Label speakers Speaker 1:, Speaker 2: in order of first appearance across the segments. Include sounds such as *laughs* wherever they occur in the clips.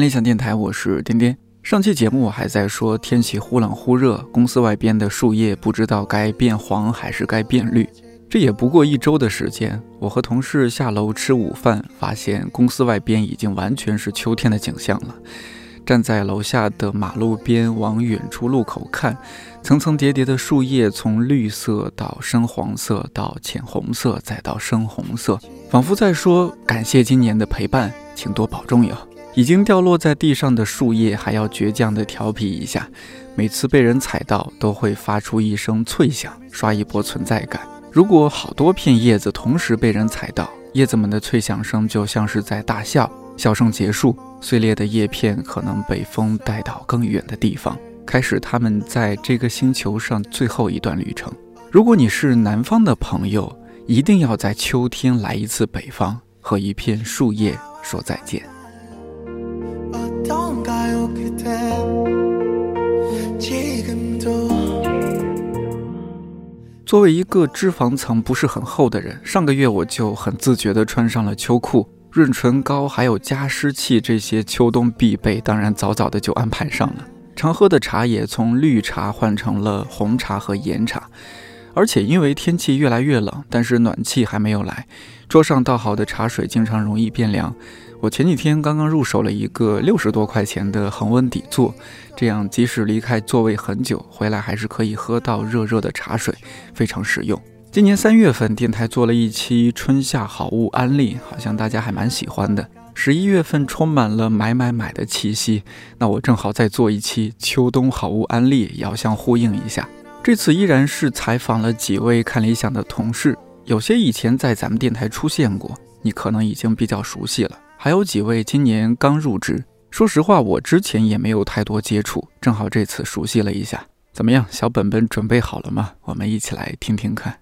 Speaker 1: 看理想电台，我是颠颠。上期节目我还在说天气忽冷忽热，公司外边的树叶不知道该变黄还是该变绿。这也不过一周的时间，我和同事下楼吃午饭，发现公司外边已经完全是秋天的景象了。站在楼下的马路边，往远处路口看，层层叠叠的树叶从绿色到深黄色，到浅红色，再到深红色，仿佛在说：“感谢今年的陪伴，请多保重哟。”已经掉落在地上的树叶还要倔强地调皮一下，每次被人踩到都会发出一声脆响，刷一波存在感。如果好多片叶子同时被人踩到，叶子们的脆响声就像是在大笑。笑声结束，碎裂的叶片可能被风带到更远的地方，开始他们在这个星球上最后一段旅程。如果你是南方的朋友，一定要在秋天来一次北方，和一片树叶说再见。
Speaker 2: 어떤가요 그대 지금도
Speaker 1: 作为一个脂肪层不是很厚的人，上个月我就很自觉地穿上了秋裤，润唇膏还有加湿器这些秋冬必备，当然早早的就安排上了。常喝的茶也从绿茶换成了红茶和岩茶，而且因为天气越来越冷，但是暖气还没有来，桌上倒好的茶水经常容易变凉。 我前几天刚刚入手了一个六十多块钱的恒温底座，这样即使离开座位很久，回来还是可以喝到热热的茶水，非常实用。今年三月份，电台做了一期春夏好物安利，好像大家还蛮喜欢的。十一月份充满了买买买的气息，那我正好再做一期秋冬好物安利，遥相呼应一下。这次依然是采访了几位看理想的同事，有些以前在咱们电台出现过，你可能已经比较熟悉了。还有几位今年刚入职，说实话，我之前也没有太多接触，正好这次熟悉了一下。怎么样，小本本准备好了吗？我们一起来听听看。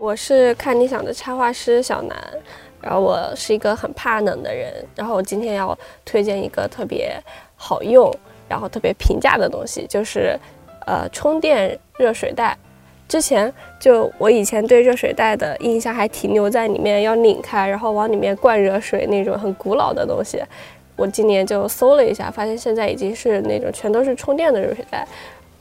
Speaker 3: 我是看理想的插画师小南，然后我是一个很怕冷的人，然后我今天要推荐一个特别好用，然后特别平价的东西，就是呃充电热水袋。之前就我以前对热水袋的印象还停留在里面要拧开，然后往里面灌热水那种很古老的东西。我今年就搜了一下，发现现在已经是那种全都是充电的热水袋。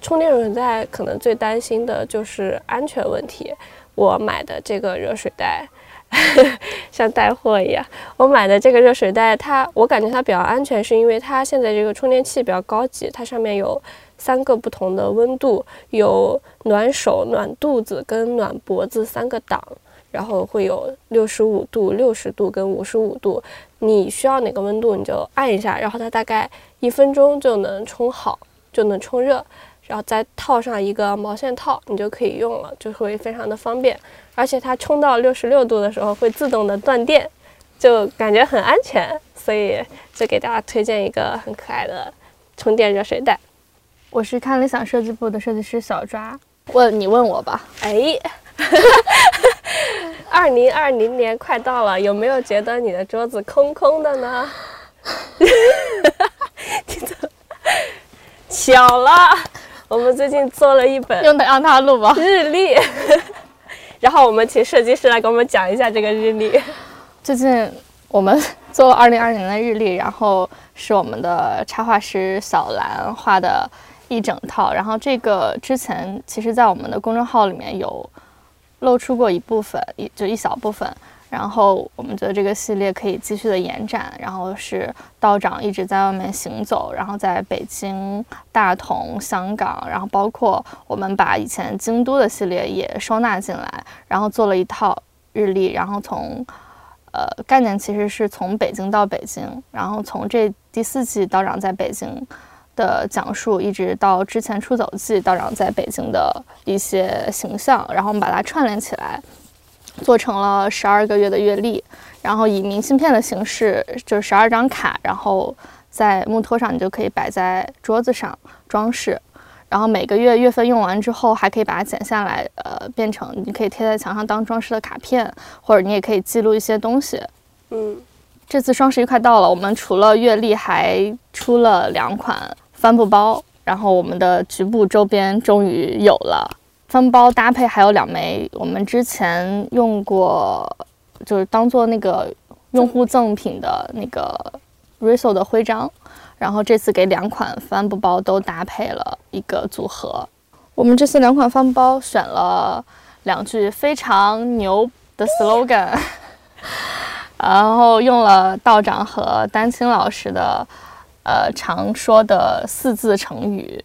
Speaker 3: 充电热水袋可能最担心的就是安全问题。我买的这个热水袋 *laughs* 像带货一样，我买的这个热水袋，它我感觉它比较安全，是因为它现在这个充电器比较高级，它上面有三个不同的温度，有暖手、暖肚子跟暖脖子三个档，然后会有六十五度、六十度跟五十五度，你需要哪个温度你就按一下，然后它大概一分钟就能充好，就能充热。然后再套上一个毛线套，你就可以用了，就会非常的方便。而且它充到六十六度的时候会自动的断电，就感觉很安全。所以就给大家推荐一个很可爱的充电热水袋。
Speaker 4: 我是看理想设计部的设计师小抓。问你问我吧，
Speaker 3: 哎，*laughs* 二零二零年快到了，有没有觉得你的桌子空空的呢？你怎么巧了？我们最近做了一本
Speaker 4: 用得让他录吧。
Speaker 3: 日历，*laughs* 然后我们请设计师来给我们讲一下这个日历。
Speaker 4: 最近我们 *laughs* 做二零二零年的日历，然后是我们的插画师小兰画的一整套。然后这个之前其实在我们的公众号里面有露出过一部分，一就一小部分。然后我们觉得这个系列可以继续的延展，然后是道长一直在外面行走，然后在北京、大同、香港，然后包括我们把以前京都的系列也收纳进来，然后做了一套日历，然后从呃概念其实是从北京到北京，然后从这第四季道长在北京的讲述，一直到之前出走记道长在北京的一些形象，然后我们把它串联起来。做成了十二个月的月历，然后以明信片的形式，就是十二张卡，然后在木托上，你就可以摆在桌子上装饰。然然后每个月月份用完之后，还可以把它剪下来，呃，变成你可以贴在墙上当装饰的卡片，或者你也可以记录一些东西。
Speaker 3: 嗯，
Speaker 4: 这次双十一快到了，我们除了月历，还出了两款帆布包，然后我们的局部周边终于有了。帆布包搭配还有两枚我们之前用过，就是当做那个用户赠品的那个 Riso 的徽章，然后这次给两款帆布包都搭配了一个组合。我们这次两款帆布包选了两句非常牛的 slogan，*laughs* 然后用了道长和丹青老师的呃常说的四字成语，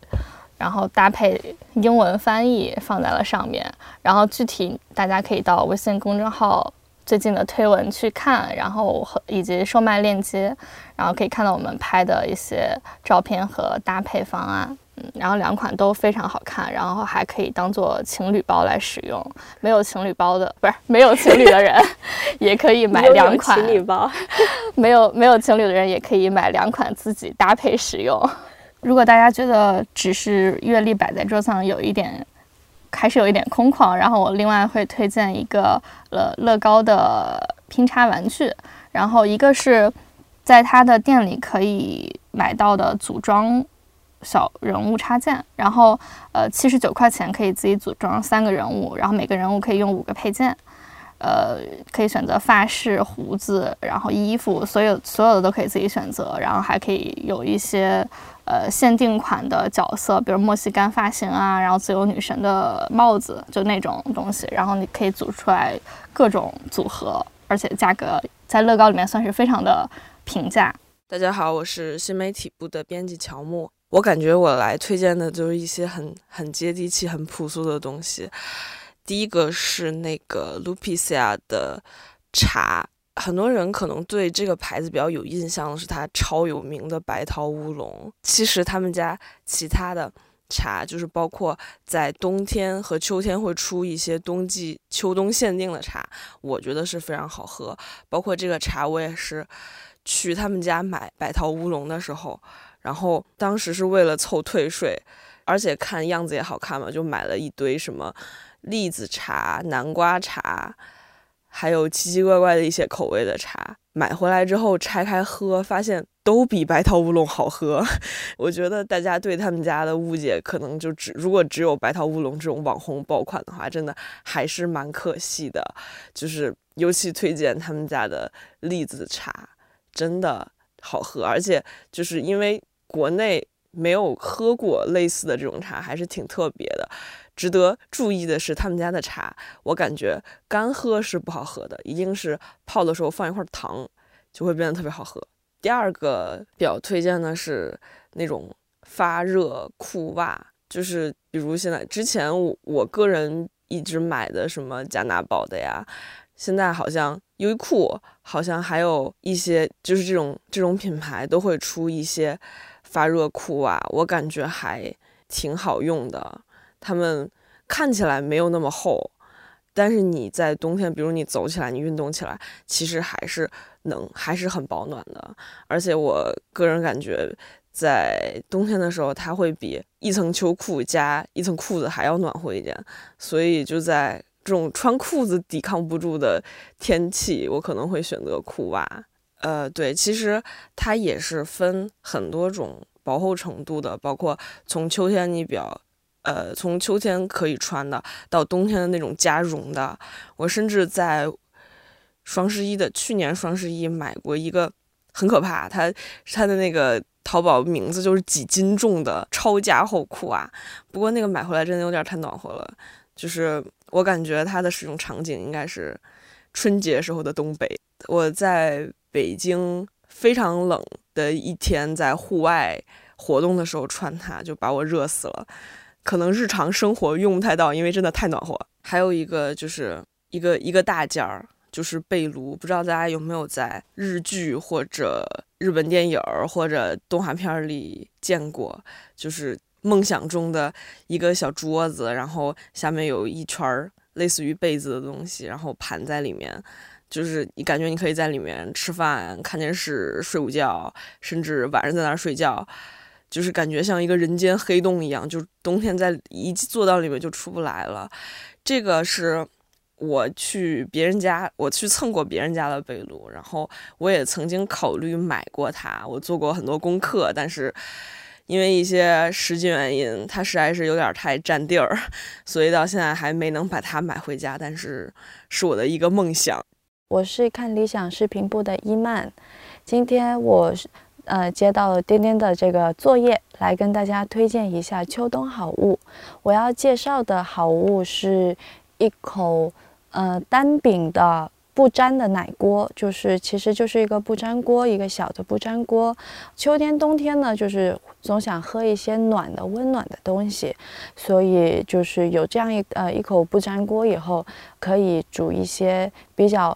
Speaker 4: 然后搭配英文翻译放在了上面。然后具体大家可以到微信公众号最近的推文去看，然后和以及售卖链接，然后可以看到我们拍的一些照片和搭配方案。嗯，然后两款都非常好看，然后还可以当做情侣包来使用。没有情侣包的，不是没有情侣的人，*laughs* 也可以买两款
Speaker 3: 情侣包。
Speaker 4: 没有没有情侣的人也可以买两款自己搭配使用。*laughs* 如果大家觉得只是月历摆在桌上有一点，还是有一点空旷，然后我另外会推荐一个呃乐高的拼插玩具，然后一个是在他的店里可以买到的组装小人物插件，然后呃七十九块钱可以自己组装三个人物，然后每个人物可以用五个配件。呃，可以选择发饰、胡子，然后衣服，所有所有的都可以自己选择，然后还可以有一些呃限定款的角色，比如莫西干发型啊，然后自由女神的帽子，就那种东西，然后你可以组出来各种组合，而且价格在乐高里面算是非常的平价。
Speaker 5: 大家好，我是新媒体部的编辑乔木。我感觉我来推荐的就是一些很很接地气、很朴素的东西。第一个是那个 Lupicia 的茶，很多人可能对这个牌子比较有印象的是它超有名的白桃乌龙。其实他们家其他的茶，就是包括在冬天和秋天会出一些冬季、秋冬限定的茶，我觉得是非常好喝。包括这个茶，我也是去他们家买白桃乌龙的时候，然后当时是为了凑退税，而且看样子也好看嘛，就买了一堆什么。栗子茶、南瓜茶，还有奇奇怪怪的一些口味的茶，买回来之后拆开喝，发现都比白桃乌龙好喝。*laughs* 我觉得大家对他们家的误解，可能就只如果只有白桃乌龙这种网红爆款的话，真的还是蛮可惜的。就是尤其推荐他们家的栗子茶，真的好喝，而且就是因为国内没有喝过类似的这种茶，还是挺特别的。值得注意的是，他们家的茶，我感觉干喝是不好喝的，一定是泡的时候放一块糖，就会变得特别好喝。第二个比较推荐的是那种发热裤袜，就是比如现在之前我我个人一直买的什么加拿宝的呀，现在好像优衣库好像还有一些就是这种这种品牌都会出一些发热裤袜，我感觉还挺好用的。它们看起来没有那么厚，但是你在冬天，比如你走起来，你运动起来，其实还是能，还是很保暖的。而且我个人感觉，在冬天的时候，它会比一层秋裤加一层裤子还要暖和一点。所以就在这种穿裤子抵抗不住的天气，我可能会选择裤袜。呃，对，其实它也是分很多种薄厚程度的，包括从秋天你比较。呃，从秋天可以穿的到冬天的那种加绒的，我甚至在双十一的去年双十一买过一个很可怕，它它的那个淘宝名字就是几斤重的超加厚裤啊。不过那个买回来真的有点太暖和了，就是我感觉它的使用场景应该是春节时候的东北。我在北京非常冷的一天，在户外活动的时候穿它，就把我热死了。可能日常生活用不太到，因为真的太暖和。还有一个就是一个一个大件儿，就是被炉。不知道大家有没有在日剧或者日本电影或者动画片里见过？就是梦想中的一个小桌子，然后下面有一圈儿类似于被子的东西，然后盘在里面，就是你感觉你可以在里面吃饭、看电视、睡午觉，甚至晚上在那儿睡觉。就是感觉像一个人间黑洞一样，就冬天在一坐到里面就出不来了。这个是我去别人家，我去蹭过别人家的被褥，然后我也曾经考虑买过它，我做过很多功课，但是因为一些实际原因，它实在是有点太占地儿，*laughs* 所以到现在还没能把它买回家。但是是我的一个梦想。
Speaker 6: 我是看理想视频部的伊曼，今天我呃接到了颠颠的这个作业，来跟大家推荐一下秋冬好物。我要介绍的好物是一口呃单柄的不粘的奶锅，就是其实就是一个不粘锅，一个小的不粘锅。秋天冬天呢，就是总想喝一些暖的温暖的东西，所以就是有这样一呃一口不粘锅以后，可以煮一些比较。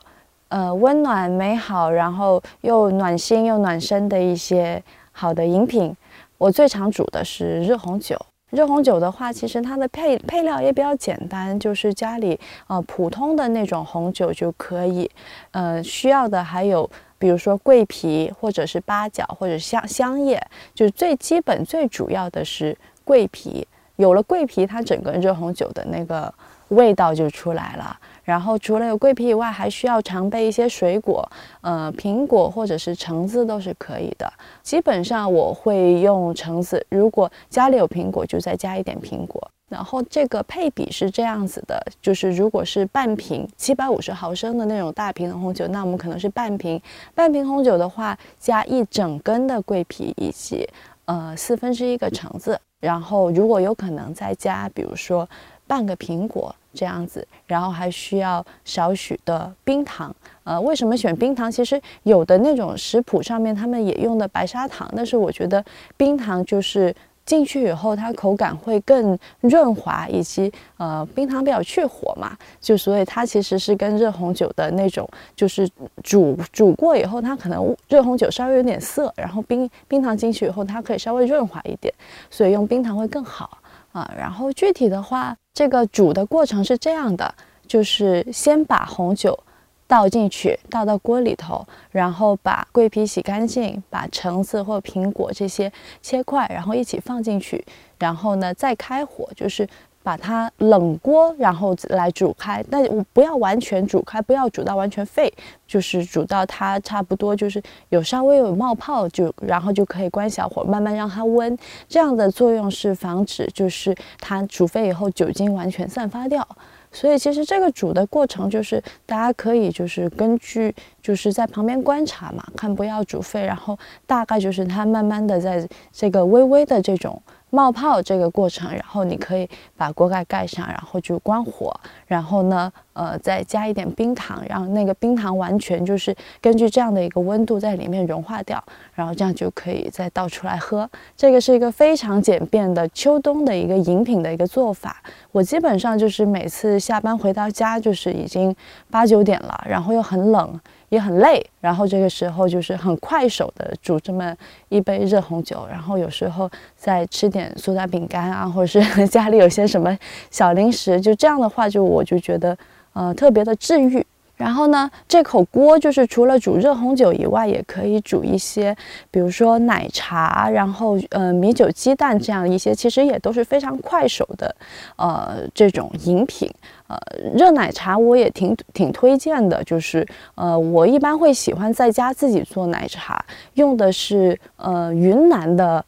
Speaker 6: 呃，温暖美好，然后又暖心又暖身的一些好的饮品。我最常煮的是热红酒。热红酒的话，其实它的配配料也比较简单，就是家里呃普通的那种红酒就可以。呃，需要的还有比如说桂皮，或者是八角，或者香香叶，就是最基本最主要的是桂皮。有了桂皮，它整个热红酒的那个味道就出来了。然后除了有桂皮以外，还需要常备一些水果，呃，苹果或者是橙子都是可以的。基本上我会用橙子，如果家里有苹果，就再加一点苹果。然后这个配比是这样子的，就是如果是半瓶七百五十毫升的那种大瓶的红酒，那我们可能是半瓶。半瓶红酒的话，加一整根的桂皮以及呃四分之一个橙子。然后如果有可能再加，比如说半个苹果。这样子，然后还需要少许的冰糖。呃，为什么选冰糖？其实有的那种食谱上面他们也用的白砂糖，但是我觉得冰糖就是进去以后它口感会更润滑，以及呃冰糖比较去火嘛，就所以它其实是跟热红酒的那种就是煮煮过以后，它可能热红酒稍微有点涩，然后冰冰糖进去以后它可以稍微润滑一点，所以用冰糖会更好。啊，然后具体的话，这个煮的过程是这样的，就是先把红酒倒进去，倒到锅里头，然后把桂皮洗干净，把橙子或苹果这些切块，然后一起放进去，然后呢再开火，就是。把它冷锅，然后来煮开，但我不要完全煮开，不要煮到完全沸，就是煮到它差不多就是有稍微有冒泡，就然后就可以关小火，慢慢让它温。这样的作用是防止就是它煮沸以后酒精完全散发掉。所以其实这个煮的过程就是大家可以就是根据就是在旁边观察嘛，看不要煮沸，然后大概就是它慢慢的在这个微微的这种。冒泡这个过程，然后你可以把锅盖盖上，然后就关火，然后呢，呃，再加一点冰糖，让那个冰糖完全就是根据这样的一个温度在里面融化掉，然后这样就可以再倒出来喝。这个是一个非常简便的秋冬的一个饮品的一个做法。我基本上就是每次下班回到家，就是已经八九点了，然后又很冷。也很累，然后这个时候就是很快手的煮这么一杯热红酒，然后有时候再吃点苏打饼干啊，或者是 *laughs* 家里有些什么小零食，就这样的话，就我就觉得呃特别的治愈。然后呢，这口锅就是除了煮热红酒以外，也可以煮一些，比如说奶茶，然后呃米酒鸡蛋这样一些，其实也都是非常快手的，呃这种饮品。呃，热奶茶我也挺挺推荐的，就是呃我一般会喜欢在家自己做奶茶，用的是呃云南的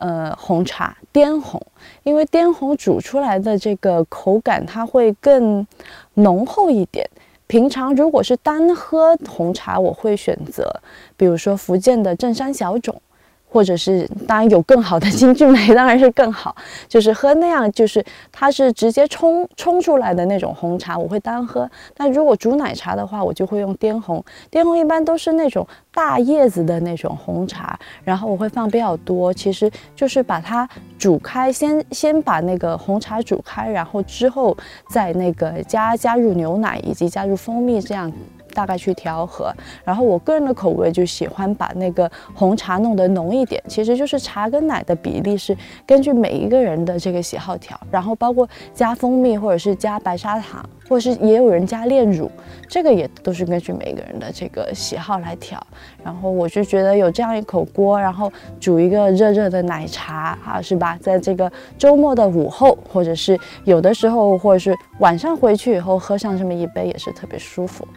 Speaker 6: 呃红茶滇红，因为滇红煮出来的这个口感它会更浓厚一点。平常如果是单喝红茶，我会选择，比如说福建的正山小种。或者是当然有更好的金骏眉，当然是更好。就是喝那样，就是它是直接冲冲出来的那种红茶，我会单喝。但如果煮奶茶的话，我就会用滇红。滇红一般都是那种大叶子的那种红茶，然后我会放比较多。其实就是把它煮开，先先把那个红茶煮开，然后之后再那个加加入牛奶以及加入蜂蜜这样。大概去调和，然后我个人的口味就喜欢把那个红茶弄得浓一点，其实就是茶跟奶的比例是根据每一个人的这个喜好调，然后包括加蜂蜜或者是加白砂糖。或是也有人加炼乳，这个也都是根据每个人的这个喜好来调。然后我就觉得有这样一口锅，然后煮一个热热的奶茶啊，是吧？在这个周末的午后，或者是有的时候，或者是晚上回去以后喝上这么一杯，也是特别舒服。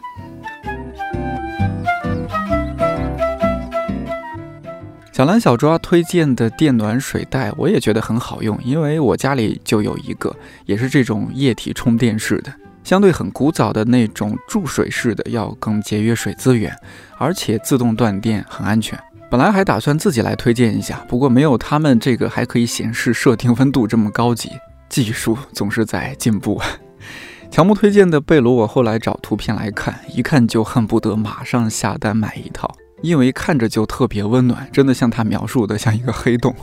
Speaker 1: 小蓝小抓推荐的电暖水袋，我也觉得很好用，因为我家里就有一个，也是这种液体充电式的，相对很古早的那种注水式的要更节约水资源，而且自动断电，很安全。本来还打算自己来推荐一下，不过没有他们这个还可以显示设定温度这么高级，技术总是在进步。*laughs* 乔木推荐的被炉，我后来找图片来看，一看就恨不得马上下单买一套。因为看着就特别温暖，真的像他描述的像一个黑洞。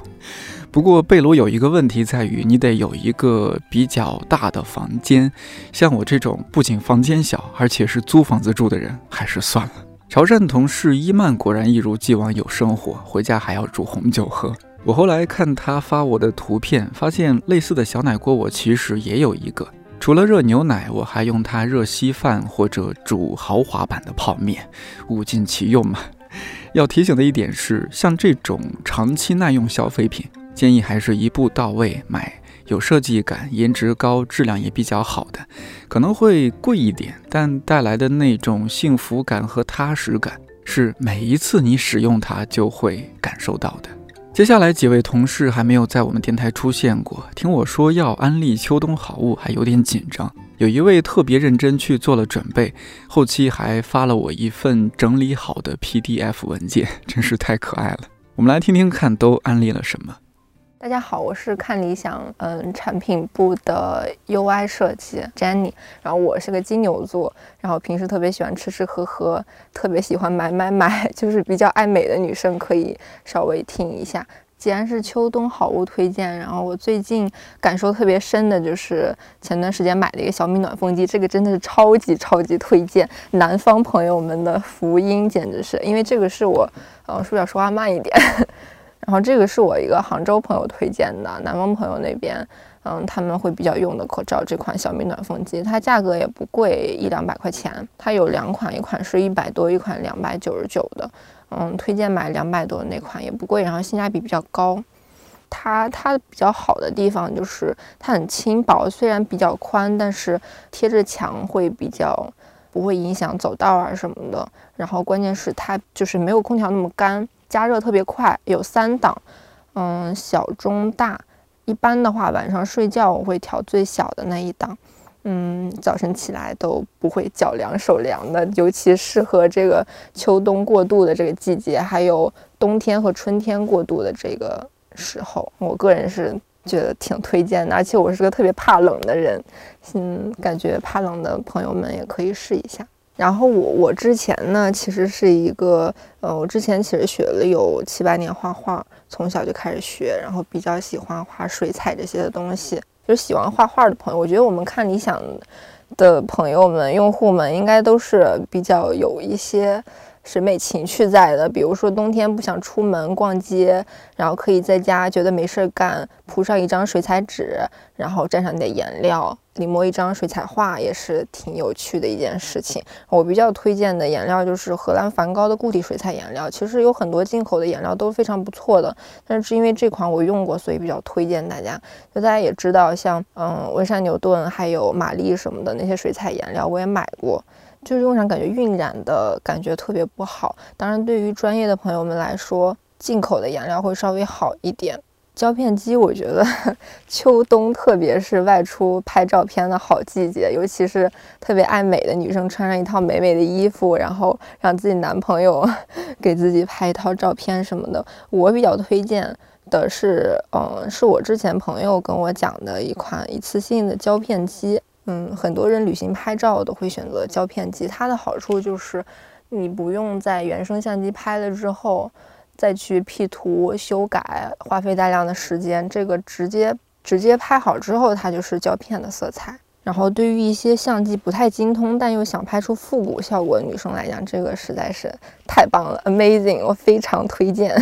Speaker 1: 不过被炉有一个问题在于，你得有一个比较大的房间。像我这种不仅房间小，而且是租房子住的人，还是算了。潮汕同事伊曼果然一如既往有生活，回家还要煮红酒喝。我后来看他发我的图片，发现类似的小奶锅我其实也有一个。除了热牛奶，我还用它热稀饭或者煮豪华版的泡面，物尽其用嘛。要提醒的一点是，像这种长期耐用消费品，建议还是一步到位买有设计感、颜值高、质量也比较好的，可能会贵一点，但带来的那种幸福感和踏实感，是每一次你使用它就会感受到的。接下来几位同事还没有在我们电台出现过，听我说要安利秋冬好物，还有点紧张。有一位特别认真去做了准备，后期还发了我一份整理好的 PDF 文件，真是太可爱了。我们来听听看，都安利了什么。
Speaker 7: 大家好，我是看理想嗯产品部的 UI 设计 Jenny，然后我是个金牛座，然后平时特别喜欢吃吃喝喝，特别喜欢买买买，*laughs* 就是比较爱美的女生可以稍微听一下。既然是秋冬好物推荐，然后我最近感受特别深的就是前段时间买的一个小米暖风机，这个真的是超级超级推荐南方朋友们的福音，简直是因为这个是我，呃，是不是要说话慢一点？然后这个是我一个杭州朋友推荐的，南方朋友那边，嗯，他们会比较用的口罩，这款小米暖风机，它价格也不贵，一两百块钱，它有两款，一款是一百多，一款两百九十九的。嗯，推荐买两百多那款也不贵，然后性价比比较高。它它比较好的地方就是它很轻薄，虽然比较宽，但是贴着墙会比较不会影响走道啊什么的。然后关键是它就是没有空调那么干，加热特别快，有三档，嗯，小中大。一般的话晚上睡觉我会调最小的那一档。嗯，早晨起来都不会脚凉手凉的，尤其适合这个秋冬过渡的这个季节，还有冬天和春天过渡的这个时候，我个人是觉得挺推荐的。而且我是个特别怕冷的人，嗯，感觉怕冷的朋友们也可以试一下。然后我我之前呢，其实是一个，呃，我之前其实学了有七八年画画，从小就开始学，然后比较喜欢画水彩这些的东西。就是喜欢画画的朋友，我觉得我们看理想的朋友们、用户们应该都是比较有一些。审美情趣在的，比如说冬天不想出门逛街，然后可以在家觉得没事儿干，铺上一张水彩纸，然后蘸上点颜料，临摹一张水彩画，也是挺有趣的一件事情。我比较推荐的颜料就是荷兰梵高的固体水彩颜料，其实有很多进口的颜料都非常不错的，但是因为这款我用过，所以比较推荐大家。就大家也知道，像嗯温莎牛顿还有玛丽什么的那些水彩颜料，我也买过。就是用上感觉晕染的感觉特别不好。当然，对于专业的朋友们来说，进口的颜料会稍微好一点。胶片机，我觉得 *laughs* 秋冬特别是外出拍照片的好季节，尤其是特别爱美的女生，穿上一套美美的衣服，然后让自己男朋友 *laughs* 给自己拍一套照片什么的。我比较推荐的是，嗯，是我之前朋友跟我讲的一款一次性的胶片机。嗯，很多人旅行拍照都会选择胶片机，它的好处就是你不用在原生相机拍了之后再去 P 图修改，花费大量的时间。这个直接直接拍好之后，它就是胶片的色彩。然后对于一些相机不太精通但又想拍出复古效果的女生来讲，这个实在是太棒了，amazing！我非常推荐。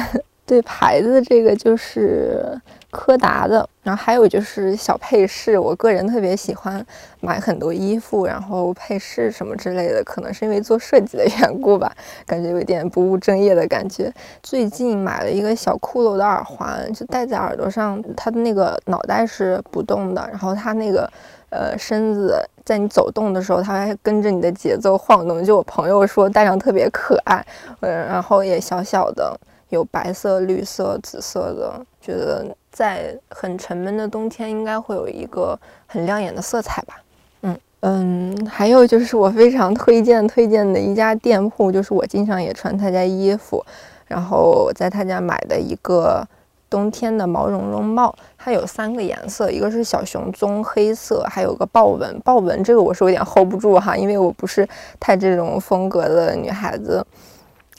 Speaker 7: 对牌子这个就是柯达的，然后还有就是小配饰，我个人特别喜欢买很多衣服，然后配饰什么之类的，可能是因为做设计的缘故吧，感觉有点不务正业的感觉。最近买了一个小骷髅的耳环，就戴在耳朵上，它的那个脑袋是不动的，然后它那个呃身子在你走动的时候，它还跟着你的节奏晃动。就我朋友说戴上特别可爱，嗯，然后也小小的。有白色、绿色、紫色的，觉得在很沉闷的冬天应该会有一个很亮眼的色彩吧。嗯嗯，还有就是我非常推荐推荐的一家店铺，就是我经常也穿他家衣服，然后我在他家买的一个冬天的毛茸茸帽，它有三个颜色，一个是小熊棕黑色，还有个豹纹。豹纹这个我是有点 hold 不住哈，因为我不是太这种风格的女孩子。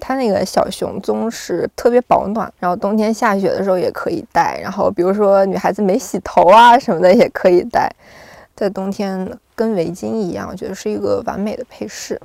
Speaker 7: 它那个小熊棕是特别保暖，然后冬天下雪的时候也可以戴，然后比如说女孩子没洗头啊什么的也可以戴，在冬天跟围巾一样，我觉得是一个完美的配饰，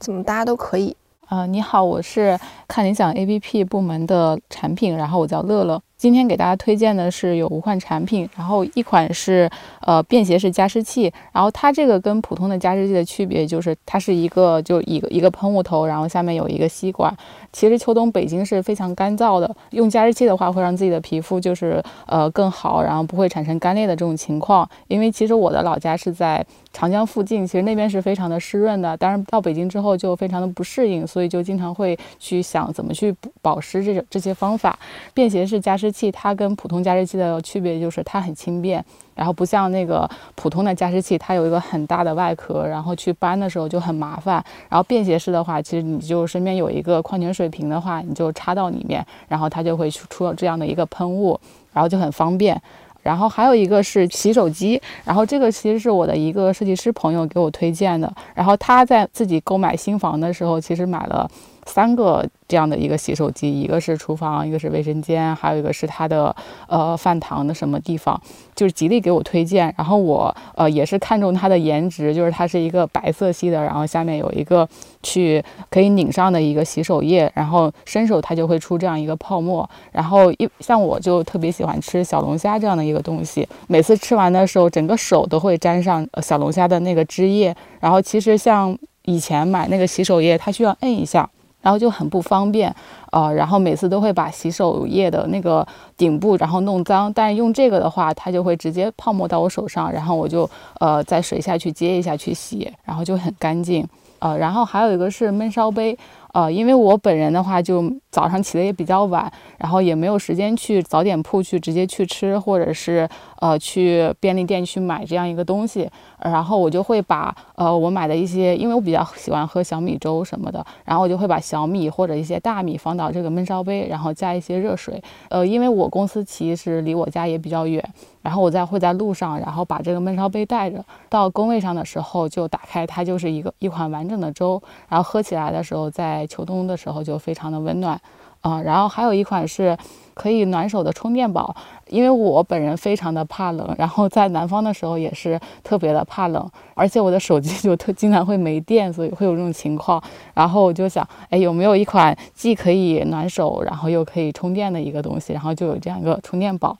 Speaker 7: 怎么搭都可以。
Speaker 8: 呃，你好，我是看理想 APP 部门的产品，然后我叫乐乐。今天给大家推荐的是有五款产品，然后一款是呃便携式加湿器，然后它这个跟普通的加湿器的区别就是它是一个就一个一个喷雾头，然后下面有一个吸管。其实秋冬北京是非常干燥的，用加湿器的话会让自己的皮肤就是呃更好，然后不会产生干裂的这种情况。因为其实我的老家是在长江附近，其实那边是非常的湿润的，但是到北京之后就非常的不适应，所以就经常会去想怎么去保湿这种这些方法。便携式加湿。器它跟普通加湿器的区别就是它很轻便，然后不像那个普通的加湿器，它有一个很大的外壳，然后去搬的时候就很麻烦。然后便携式的话，其实你就身边有一个矿泉水瓶的话，你就插到里面，然后它就会出这样的一个喷雾，然后就很方便。然后还有一个是洗手机，然后这个其实是我的一个设计师朋友给我推荐的，然后他在自己购买新房的时候，其实买了三个。这样的一个洗手机，一个是厨房，一个是卫生间，还有一个是它的呃饭堂的什么地方，就是极力给我推荐。然后我呃也是看中它的颜值，就是它是一个白色系的，然后下面有一个去可以拧上的一个洗手液，然后伸手它就会出这样一个泡沫。然后一像我就特别喜欢吃小龙虾这样的一个东西，每次吃完的时候，整个手都会沾上小龙虾的那个汁液。然后其实像以前买那个洗手液，它需要摁一下。然后就很不方便，呃，然后每次都会把洗手液的那个顶部然后弄脏，但是用这个的话，它就会直接泡沫到我手上，然后我就呃在水下去接一下去洗，然后就很干净，呃，然后还有一个是闷烧杯。呃，因为我本人的话，就早上起的也比较晚，然后也没有时间去早点铺去直接去吃，或者是呃去便利店去买这样一个东西，然后我就会把呃我买的一些，因为我比较喜欢喝小米粥什么的，然后我就会把小米或者一些大米放到这个焖烧杯，然后加一些热水。呃，因为我公司其实离我家也比较远。然后我再会在路上，然后把这个焖烧杯带着到工位上的时候就打开，它就是一个一款完整的粥，然后喝起来的时候，在秋冬的时候就非常的温暖，啊，然后还有一款是可以暖手的充电宝，因为我本人非常的怕冷，然后在南方的时候也是特别的怕冷，而且我的手机就特经常会没电，所以会有这种情况，然后我就想，哎，有没有一款既可以暖手，然后又可以充电的一个东西，然后就有这样一个充电宝。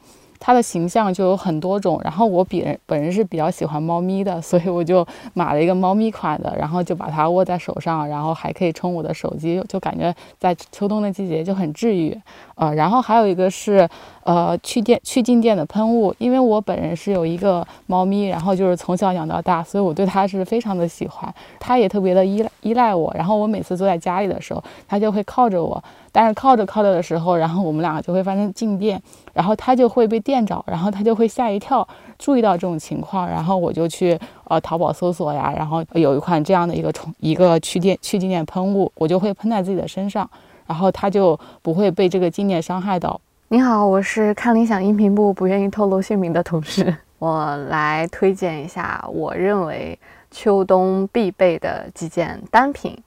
Speaker 8: 它的形象就有很多种，然后我比人本人是比较喜欢猫咪的，所以我就买了一个猫咪款的，然后就把它握在手上，然后还可以充我的手机，就感觉在秋冬的季节就很治愈。呃，然后还有一个是，呃，去电去静电的喷雾，因为我本人是有一个猫咪，然后就是从小养到大，所以我对它是非常的喜欢，它也特别的依赖依赖我，然后我每次坐在家里的时候，它就会靠着我，但是靠着靠着的时候，然后我们两个就会发生静电，然后它就会被电着，然后它就会吓一跳，注意到这种情况，然后我就去呃淘宝搜索呀，然后有一款这样的一个充一个去电去静电喷雾，我就会喷在自己的身上。然后他就不会被这个静电伤害到。
Speaker 9: 你好，我是看理想音频部不愿意透露姓名的同事，我来推荐一下我认为秋冬必备的几件单品。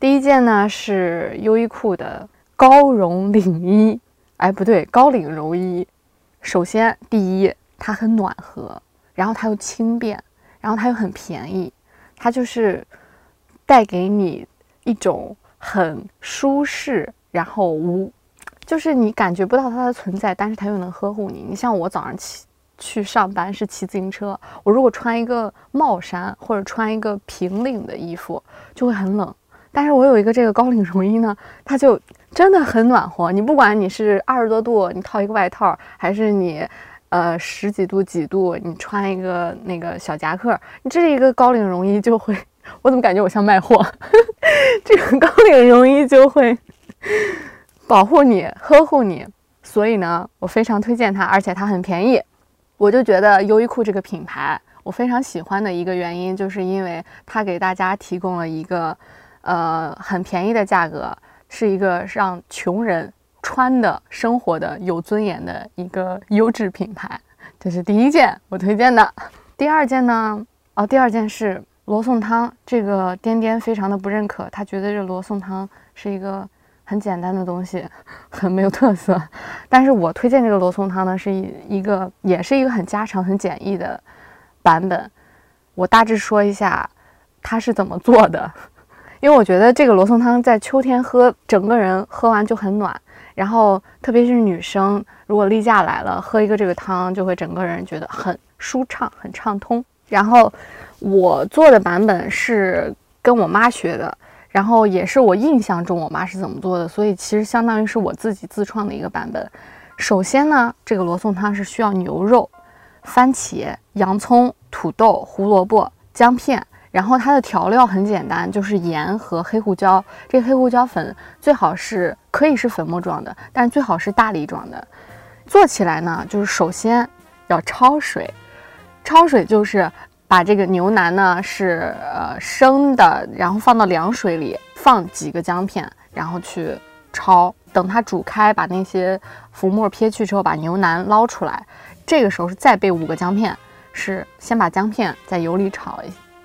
Speaker 9: 第一件呢是优衣库的高绒领衣，哎不对，高领绒衣。首先第一，它很暖和，然后它又轻便，然后它又很便宜，它就是带给你一种。很舒适，然后无就是你感觉不到它的存在，但是它又能呵护你。你像我早上骑去上班是骑自行车，我如果穿一个帽衫或者穿一个平领的衣服，就会很冷。但是我有一个这个高领绒衣呢，它就真的很暖和。你不管你是二十多度，你套一个外套，还是你，呃十几度几度，你穿一个那个小夹克，你这一个高领绒衣就会，我怎么感觉我像卖货？*laughs* 这个高领绒衣就会保护你、呵护你。所以呢，我非常推荐它，而且它很便宜。我就觉得优衣库这个品牌，我非常喜欢的一个原因，就是因为它给大家提供了一个。呃，很便宜的价格，是一个让穷人穿的、生活的有尊严的一个优质品牌。这是第一件我推荐的。第二件呢？哦，第二件是罗宋汤。这个颠颠非常的不认可，他觉得这罗宋汤是一个很简单的东西，*laughs* 很没有特色。但是我推荐这个罗宋汤呢，是一一个也是一个很家常、很简易的版本。我大致说一下它是怎么做的。*laughs* 因为我觉得这个罗宋汤在秋天喝，整个人喝完就很暖。然后特别是女生，如果例假来了，喝一个这个汤，就会整个人觉得很舒畅、很畅通。然后我做的版本是跟我妈学的，然后也是我印象中我妈是怎么做的，所以其实相当于是我自己自创的一个版本。首先呢，这个罗宋汤是需要牛肉、番茄、洋葱、土豆、胡萝卜、姜片。然后它的调料很简单，就是盐和黑胡椒。这黑胡椒粉最好是可以是粉末状的，但最好是大粒状的。做起来呢，就是首先要焯水，焯水就是把这个牛腩呢是呃生的，然后放到凉水里，放几个姜片，然后去焯。等它煮开，把那些浮沫撇去之后，把牛腩捞出来。这个时候是再备五个姜片，是先把姜片在油里炒。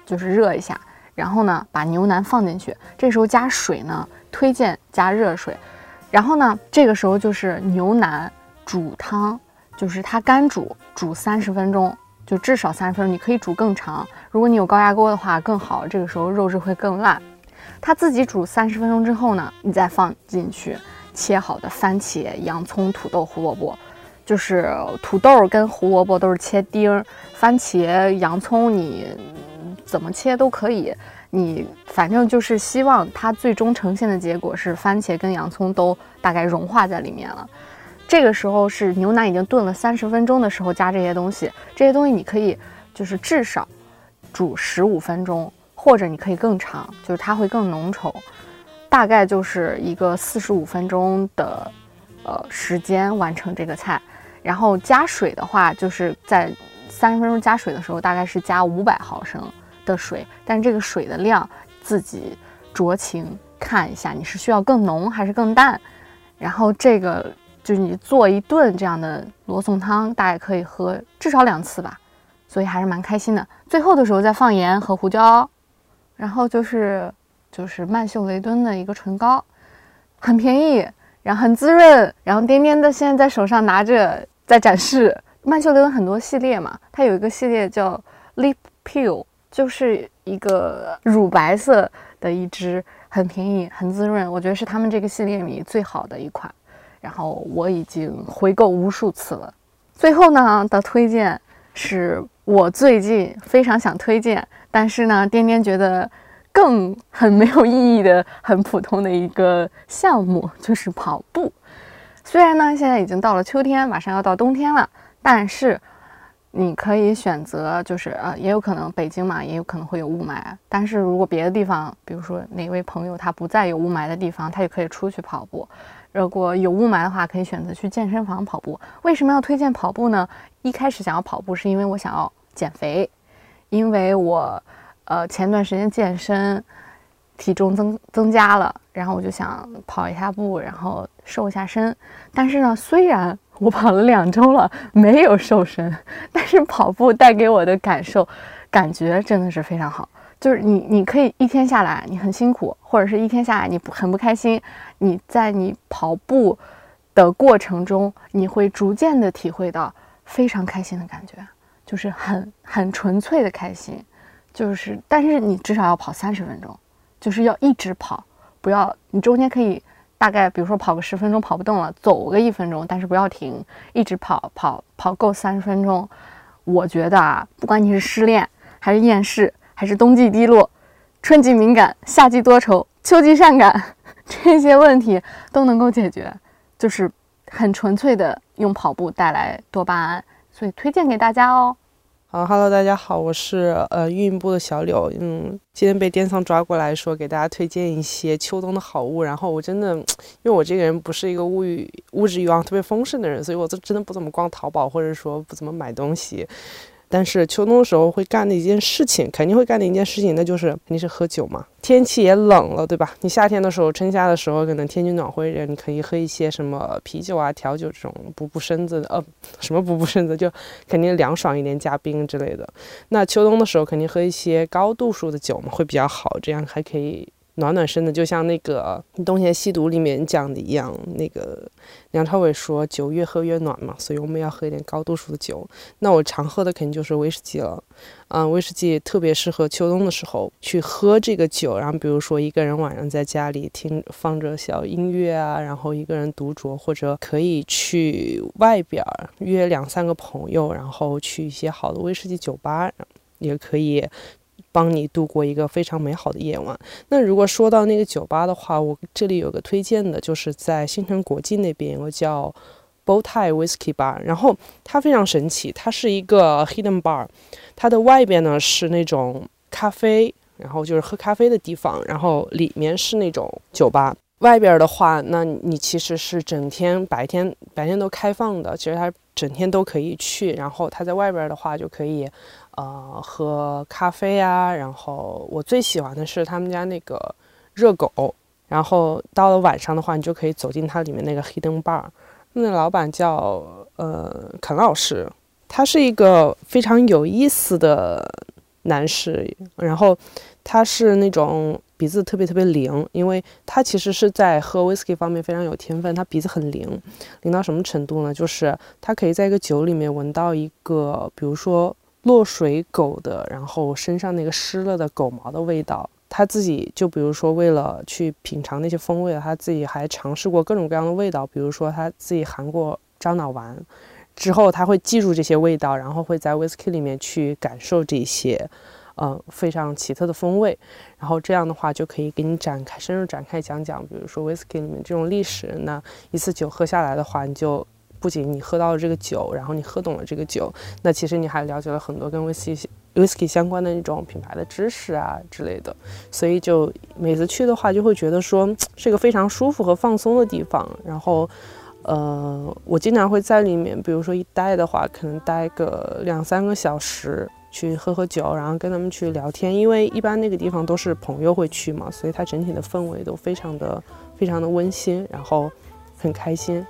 Speaker 9: 就是热一下，然后呢，把牛腩放进去，这时候加水呢，推荐加热水。然后呢，这个时候就是牛腩煮汤，就是它干煮，煮三十分钟，就至少三十分钟，你可以煮更长。如果你有高压锅的话更好，这个时候肉质会更烂。它自己煮三十分钟之后呢，你再放进去切好的番茄、洋葱、土豆、胡萝卜，就是土豆跟胡萝卜都是切丁，番茄、洋葱你。怎么切都可以，你反正就是希望它最终呈现的结果是番茄跟洋葱都大概融化在里面了。这个时候是牛腩已经炖了三十分钟的时候，加这些东西，这些东西你可以就是至少煮十五分钟，或者你可以更长，就是它会更浓稠。大概就是一个四十五分钟的呃时间完成这个菜。然后加水的话，就是在三十分钟加水的时候，大概是加五百毫升。的水，但这个水的量自己酌情看一下，你是需要更浓还是更淡？然后这个就是你做一顿这样的罗宋汤，大概可以喝至少两次吧，所以还是蛮开心的。最后的时候再放盐和胡椒，然后就是就是曼秀雷敦的一个唇膏，很便宜，然后很滋润。然后颠颠的现在在手上拿着在展示曼秀雷敦很多系列嘛，它有一个系列叫 Lip Peel。就是一个乳白色的一支，很便宜，很滋润，我觉得是他们这个系列里最好的一款。然后我已经回购无数次了。最后呢的推荐是我最近非常想推荐，但是呢，颠颠觉得更很没有意义的、很普通的一个项目，就是跑步。虽然呢，现在已经到了秋天，马上要到冬天了，但是。你可以选择，就是呃，也有可能北京嘛，也有可能会有雾霾。但是如果别的地方，比如说哪位朋友他不在有雾霾的地方，他也可以出去跑步。如果有雾霾的话，可以选择去健身房跑步。为什么要推荐跑步呢？一开始想要跑步是因为我想要减肥，因为我呃前段时间健身，体重增增加了，然后我就想跑一下步，然后瘦一下身。但是呢，虽然我跑了两周了，没有瘦身，*laughs* 但是跑步带给我的感受，感觉真的是非常好。就是你，你可以一天下来你很辛苦，或者是一天下来你不很不开心，你在你跑步的过程中，你会逐渐的体会到非常开心的感觉，就是很很纯粹的开心。就是，但是你至少要跑三十分钟，就是要一直跑，不要你中间可以。大概比如说跑个十分钟跑不动了，走个一分钟，但是不要停，一直跑跑跑够三十分钟。我觉得啊，不管你是失恋还是厌世，还是冬季低落、春季敏感、夏季多愁、秋季善感，*laughs* 这些问题都能够解决，就是很纯粹的用跑步带来多巴胺，所以推荐给大家哦。
Speaker 10: 好，Hello，大家好，我是呃运营部的小柳，嗯，今天被电商抓过来说给大家推荐一些秋冬的好物，然后我真的，因为我这个人不是一个物欲物质欲望特别丰盛的人，所以我这真的不怎么逛淘宝，或者说不怎么买东西。但是秋冬的时候会干的一件事情，肯定会干的一件事情，那就是肯定是喝酒嘛。天气也冷了，对吧？你夏天的时候，春夏的时候，可能天气暖和一点，你可以喝一些什么啤酒啊、调酒这种补补身子的，呃，什么补补身子，就肯定凉爽一点，加冰之类的。那秋冬的时候，肯定喝一些高度数的酒嘛，会比较好，这样还可以。暖暖身的，就像那个《东邪西毒》里面讲的一样，那个梁朝伟说酒越喝越暖嘛，所以我们要喝一点高度数的酒。那我常喝的肯定就是威士忌了，嗯，威士忌特别适合秋冬的时候去喝这个酒。然后比如说一个人晚上在家里听放着小音乐啊，然后一个人独酌，或者可以去外边约两三个朋友，然后去一些好的威士忌酒吧，也可以。帮你度过一个非常美好的夜晚。那如果说到那个酒吧的话，我这里有个推荐的，就是在新城国际那边有个叫 Bowtie Whisky Bar，然后它非常神奇，它是一个 hidden bar，它的外边呢是那种咖啡，然后就是喝咖啡的地方，然后里面是那种酒吧。外边的话，那你其实是整天白天白天都开放的，其实它整天都可以去。然后它在外边的话就可以。呃，喝咖啡啊，然后我最喜欢的是他们家那个热狗，然后到了晚上的话，你就可以走进它里面那个黑灯 bar，那老板叫呃肯老师，他是一个非常有意思的男士，然后他是那种鼻子特别特别灵，因为他其实是在喝 whisky 方面非常有天分，他鼻子很灵，灵到什么程度呢？就是他可以在一个酒里面闻到一个，比如说。落水狗的，然后身上那个湿了的狗毛的味道，他自己就比如说为了去品尝那些风味，他自己还尝试过各种各样的味道，比如说他自己含过樟脑丸，之后他会记住这些味道，然后会在 whisky 里面去感受这些，嗯，非常奇特的风味，然后这样的话就可以给你展开深入展开讲讲，比如说 whisky 里面这种历史，那一次酒喝下来的话，你就。不仅你喝到了这个酒，然后你喝懂了这个酒，那其实你还了解了很多跟威士忌、威士忌相关的那种品牌的知识啊之类的。所以就每次去的话，就会觉得说是一个非常舒服和放松的地方。然后，呃，我经常会在里面，比如说一待的话，可能待个两三个小时，去喝喝酒，然后跟他们去聊天。因为一般那个地方都是朋友会去嘛，所以它整体的氛围都非常的、非常的温馨，然后很开心。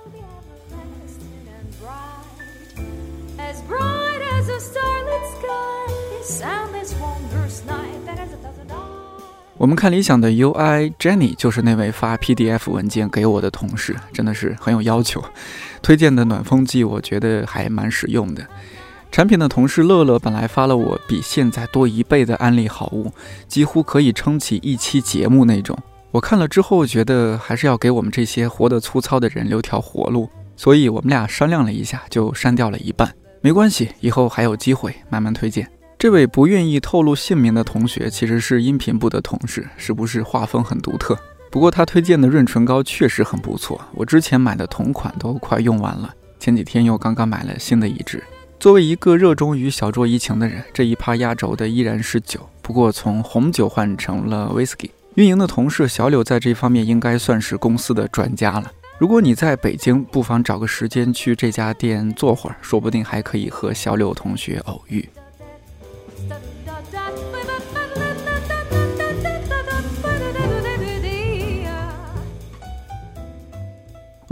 Speaker 1: 我们看理想的 UI Jenny 就是那位发 PDF 文件给我的同事，真的是很有要求。推荐的暖风机我觉得还蛮实用的。产品的同事乐乐本来发了我比现在多一倍的安利好物，几乎可以撑起一期节目那种。我看了之后觉得还是要给我们这些活得粗糙的人留条活路，所以我们俩商量了一下，就删掉了一半。没关系，以后还有机会慢慢推荐。这位不愿意透露姓名的同学其实是音频部的同事，是不是画风很独特？不过他推荐的润唇膏确实很不错，我之前买的同款都快用完了，前几天又刚刚买了新的一支。作为一个热衷于小酌怡情的人，这一趴压轴的依然是酒，不过从红酒换成了 whisky。运营的同事小柳在这方面应该算是公司的专家了。如果你在北京，不妨找个时间去这家店坐会儿，说不定还可以和小柳同学偶遇。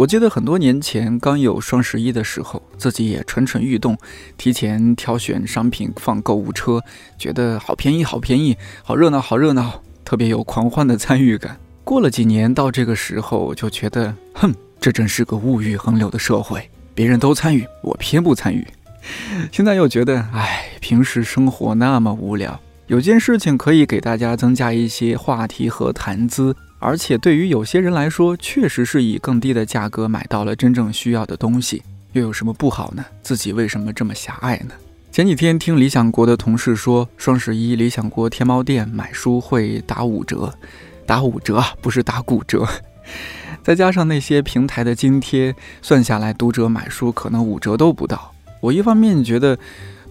Speaker 1: 我记得很多年前刚有双十一的时候，自己也蠢蠢欲动，提前挑选商品放购物车，觉得好便宜，好便宜，好热闹，好热闹，特别有狂欢的参与感。过了几年，到这个时候就觉得，哼，这真是个物欲横流的社会，别人都参与，我偏不参与。现在又觉得，唉，平时生活那么无聊，有件事情可以给大家增加一些话题和谈资。而且对于有些人来说，确实是以更低的价格买到了真正需要的东西，又有什么不好呢？自己为什么这么狭隘呢？前几天听理想国的同事说，双十一理想国天猫店买书会打五折，打五折啊，不是打骨折。*laughs* 再加上那些平台的津贴，算下来读者买书可能五折都不到。我一方面觉得。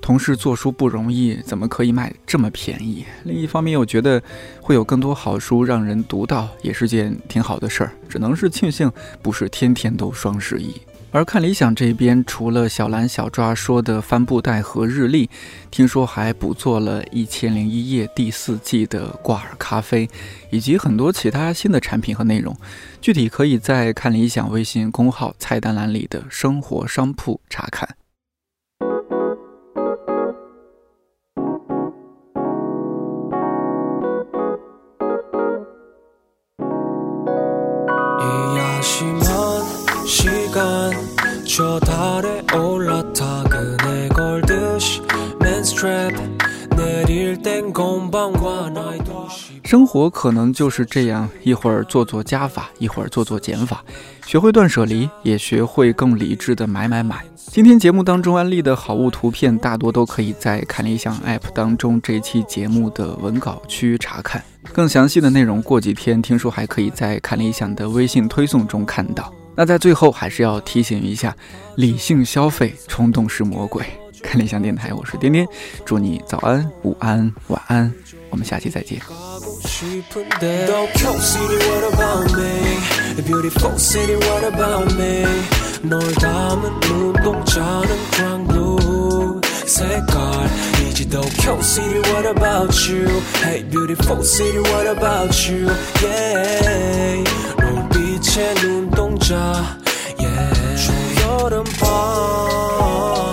Speaker 1: 同事做书不容易，怎么可以卖这么便宜？另一方面又觉得会有更多好书让人读到，也是件挺好的事儿。只能是庆幸不是天天都双十一。而看理想这边，除了小蓝小抓说的帆布袋和日历，听说还补做了一千零一夜第四季的挂耳咖啡，以及很多其他新的产品和内容。具体可以在看理想微信公号菜单栏里的生活商铺查看。生活可能就是这样，一会儿做做加法，一会儿做做减法，学会断舍离，也学会更理智的买买买。今天节目当中安利的好物图片，大多都可以在看理想 App 当中这期节目的文稿区查看。更详细的内容，过几天听说还可以在看理想的微信推送中看到。那在最后还是要提醒一下，理性消费，冲动是魔鬼。看理想电台，我是颠颠，祝你早安、午安、晚安，我们下期再见。
Speaker 11: 색깔 이지도 Q City what about you Hey beautiful city what about you Yeah 혼자 yeah. 여름 밤